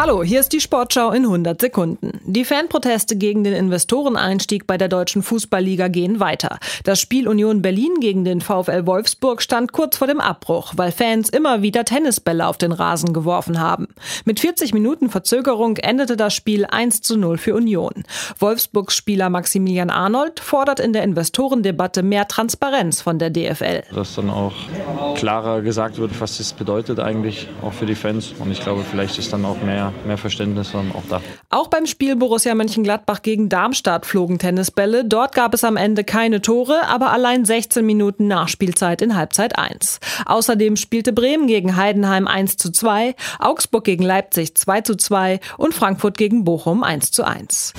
Hallo, hier ist die Sportschau in 100 Sekunden. Die Fanproteste gegen den Investoreneinstieg bei der Deutschen Fußballliga gehen weiter. Das Spiel Union Berlin gegen den VfL Wolfsburg stand kurz vor dem Abbruch, weil Fans immer wieder Tennisbälle auf den Rasen geworfen haben. Mit 40 Minuten Verzögerung endete das Spiel 1 zu 0 für Union. Wolfsburgs Spieler Maximilian Arnold fordert in der Investorendebatte mehr Transparenz von der DFL. Dass dann auch klarer gesagt wird, was das bedeutet eigentlich auch für die Fans. Und ich glaube, vielleicht ist dann auch mehr mehr, Verständnis dann auch da. Auch beim Spiel Borussia Mönchengladbach gegen Darmstadt flogen Tennisbälle. Dort gab es am Ende keine Tore, aber allein 16 Minuten Nachspielzeit in Halbzeit 1. Außerdem spielte Bremen gegen Heidenheim 1 zu 2, Augsburg gegen Leipzig 2 zu 2 und Frankfurt gegen Bochum 1 zu 1.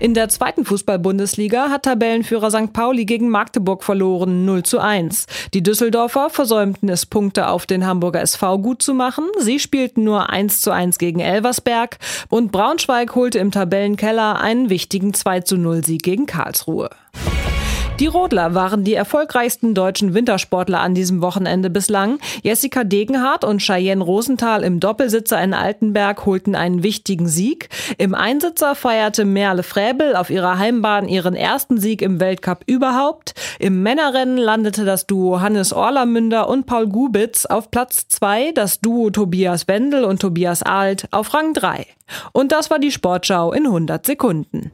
In der zweiten Fußball-Bundesliga hat Tabellenführer St. Pauli gegen Magdeburg verloren 0 zu 1. Die Düsseldorfer versäumten es, Punkte auf den Hamburger SV gut zu machen. Sie spielten nur 1 zu 1 gegen Elversberg und Braunschweig holte im Tabellenkeller einen wichtigen 2 zu 0 Sieg gegen Karlsruhe. Die Rodler waren die erfolgreichsten deutschen Wintersportler an diesem Wochenende bislang. Jessica Degenhardt und Cheyenne Rosenthal im Doppelsitzer in Altenberg holten einen wichtigen Sieg. Im Einsitzer feierte Merle Fräbel auf ihrer Heimbahn ihren ersten Sieg im Weltcup überhaupt. Im Männerrennen landete das Duo Hannes Orlamünder und Paul Gubitz auf Platz zwei, das Duo Tobias Wendel und Tobias Alt auf Rang drei. Und das war die Sportschau in 100 Sekunden.